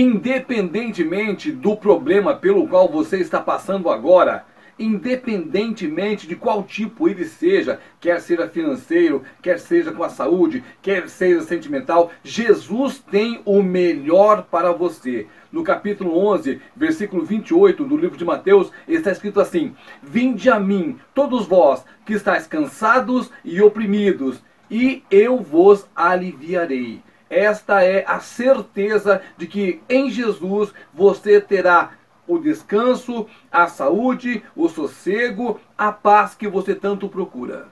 Independentemente do problema pelo qual você está passando agora, independentemente de qual tipo ele seja, quer seja financeiro, quer seja com a saúde, quer seja sentimental, Jesus tem o melhor para você. No capítulo 11, versículo 28 do livro de Mateus, está escrito assim: Vinde a mim, todos vós que estáis cansados e oprimidos, e eu vos aliviarei. Esta é a certeza de que em Jesus você terá o descanso, a saúde, o sossego, a paz que você tanto procura.